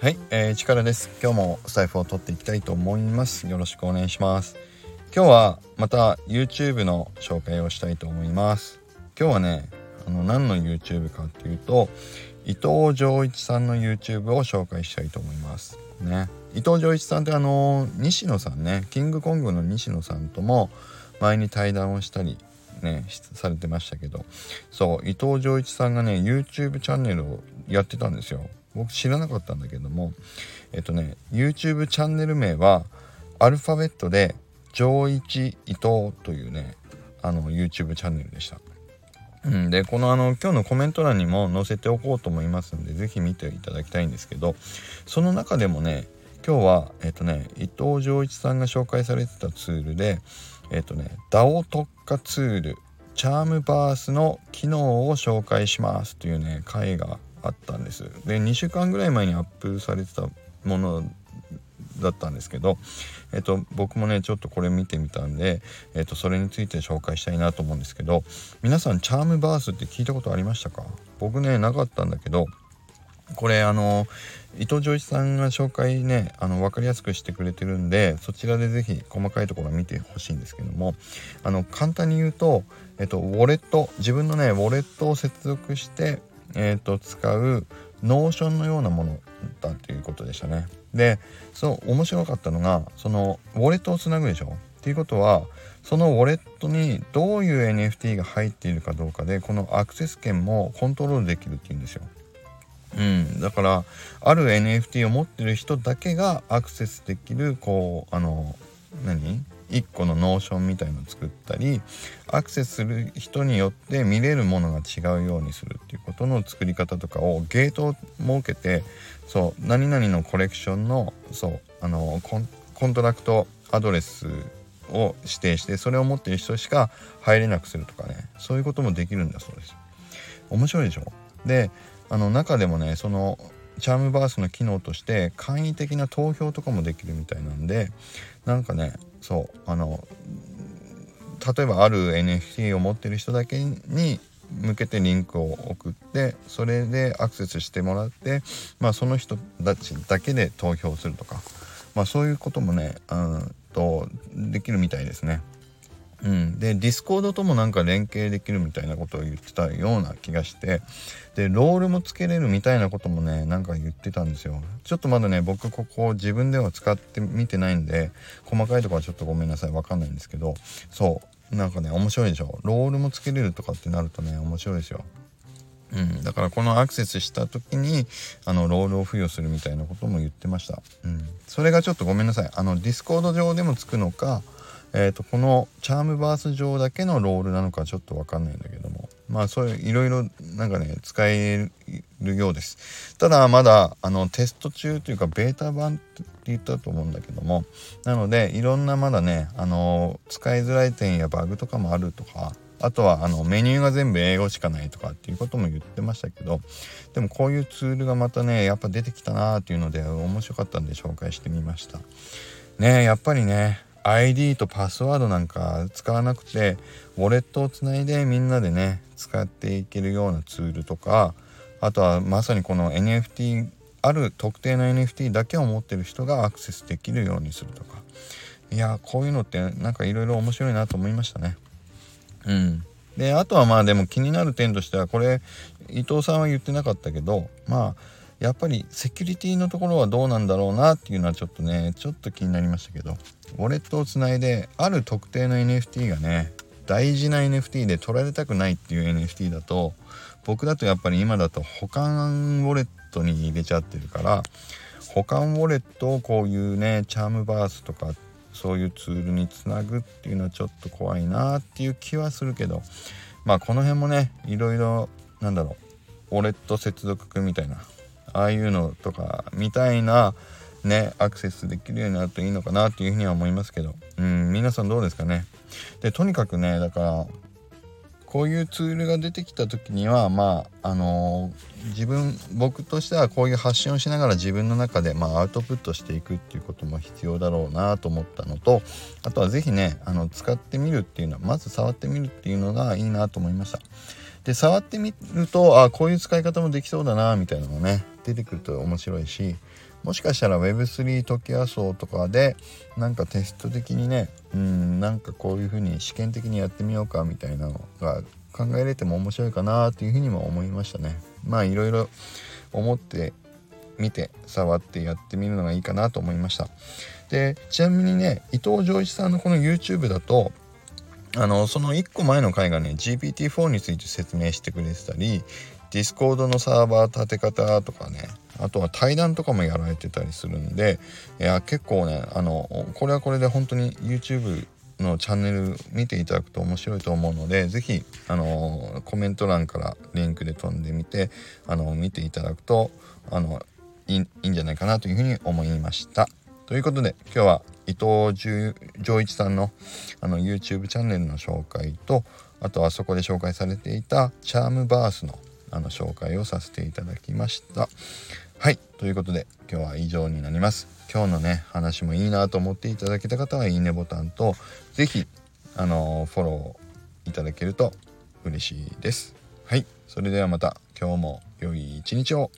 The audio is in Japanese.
はい、えー、力です。今日もスタイフを撮っていきたいと思います。よろしくお願いします。今日はまた YouTube の紹介をしたいと思います。今日はね、あの何の YouTube かっていうと、伊藤浄一さんの YouTube を紹介したいと思います。ね、伊藤浄一さんってあの西野さんね、キングコングの西野さんとも前に対談をしたりねされてましたけどそう伊藤浄一さんがね YouTube チャンネルをやってたんですよ僕知らなかったんだけどもえっとね YouTube チャンネル名はアルファベットで「上一伊藤」というねあの YouTube チャンネルでした。うん、でこのあの今日のコメント欄にも載せておこうと思いますんで是非見ていただきたいんですけどその中でもね今日はえっとね伊藤浄一さんが紹介されてたツールでえっとね DAO 特化ツールチャームバースの機能を紹介しますというね回があったんです。で2週間ぐらい前にアップされてたものだったんですけど、えっと、僕もねちょっとこれ見てみたんで、えっと、それについて紹介したいなと思うんですけど皆さんチャームバースって聞いたことありましたか？僕ねなかったんだけどこれあの伊藤浄一さんが紹介ねあの分かりやすくしてくれてるんでそちらで是非細かいところ見てほしいんですけどもあの簡単に言うと、えっと、ウォレット自分のねウォレットを接続してえーと、使う Notion のようなものだっていうことでしたね。でそう面白かったのがそのウォレットをつなぐでしょ？っていうことはそのウォレットにどういう NFT が入っているかどうかでこのアクセス権もコントロールできるっていうんですよ。うん、だからある NFT を持ってる人だけがアクセスできるこうあの何？1個の Notion みたいのを作ったりアクセスする人によって見れるものが違うようにするっていうことの作り方とかをゲートを設けてそう何々のコレクションのそうあのコントラクトアドレスを指定してそれを持ってる人しか入れなくするとかね。そういうこともできるんだそうです。面白いでしょ？であの中でもねその CharmVerse の機能として簡易的な投票とかもできるみたいなんでなんかねそうあの例えばある NFT を持ってる人だけに向けてリンクを送ってそれでアクセスしてもらって、まあ、その人たちだけで投票するとか、まあ、そういうこともねうんとできるみたいですね。うん、で Discord ともなんか連携できるみたいなことを言ってたような気がしてでロールもつけれるみたいなこともねなんか言ってたんですよ。ちょっとまだね僕ここ自分では使ってみてないんで細かいとこはちょっとごめんなさい。わかんないんですけどそう。なんかね面白いでしょ。ロールもつけれるとかってなるとね面白いですよ。うん、だからこのアクセスした時にあのロールを付与するみたいなことも言ってました、うん、それがちょっとごめんなさい。あの Discord 上でもつくのかえーと、この CharmVerse 上だけのロールなのかちょっと分かんないんだけども。まあそういういろいろなんかね使えるようです。ただまだあのテスト中というかベータ版って言ったと思うんだけどもなのでいろんなまだねあの使いづらい点やバグとかもあるとかあとはあのメニューが全部英語しかないとかっていうことも言ってましたけどでもこういうツールがまたねやっぱ出てきたなーっていうので面白かったんで紹介してみました。ねやっぱりね ID とパスワードなんか使わなくてウォレットをつないでみんなでね使っていけるようなツールとかあとはまさにこの NFT ある特定の NFT だけを持ってる人がアクセスできるようにするとか。いやこういうのってなんかいろいろ面白いなと思いましたね。うん。であとはまあでも気になる点としてはこれ伊藤さんは言ってなかったけどまあやっぱりセキュリティのところはどうなんだろうなっていうのはちょっとねちょっと気になりましたけどウォレットをつないである特定の NFT がね大事な NFT で取られたくないっていう NFT だと僕だとやっぱり今だと保管ウォレットに入れちゃってるから保管ウォレットをこういうねチャームバースとかそういうツールにつなぐっていうのはちょっと怖いなっていう気はするけどまあこの辺もねいろいろなんだろうウォレット接続みたいなああいうのとかみたいなねアクセスできるようになるといいのかなっていうふうには思いますけどうん皆さんどうですかねでとにかくねだからこういうツールが出てきた時にはまああのー、自分僕としてはこういう発信をしながら自分の中で、まあ、アウトプットしていくっていうことも必要だろうなと思ったのとあとは是非ねあの使ってみるっていうのはまず触ってみるっていうのがいいなと思いました。で触ってみるとあこういう使い方もできそうだなみたいなのがね出てくると面白いしもしかしたら Web3 トキワ荘とかでなんかテスト的にねうんなんかこういう風に試験的にやってみようかみたいなのが考えれても面白いかなっていうふうにも思いましたね。まあいろいろ思って見て触ってやってみるのがいいかなと思いました。でちなみにね伊藤浄一さんのこの YouTube だとあのその1個前の回がね GPT-4 について説明してくれてたり Discord のサーバー立て方とかねあとは対談とかもやられてたりするんでいや結構ねあのこれはこれで本当に YouTube のチャンネル見ていただくと面白いと思うので是非あのコメント欄からリンクで飛んでみてあの見ていただくとあのいいいんじゃないかなというふうに思いました。ということで今日は伊藤浄一さんのあの YouTube チャンネルの紹介とあとはそこで紹介されていたチャームバースのあの紹介をさせていただきました。はいということで今日は以上になります。今日のね話もいいなと思っていただけた方はいいねボタンと是非あのフォローいただけると嬉しいです。はいそれではまた今日も良い一日を。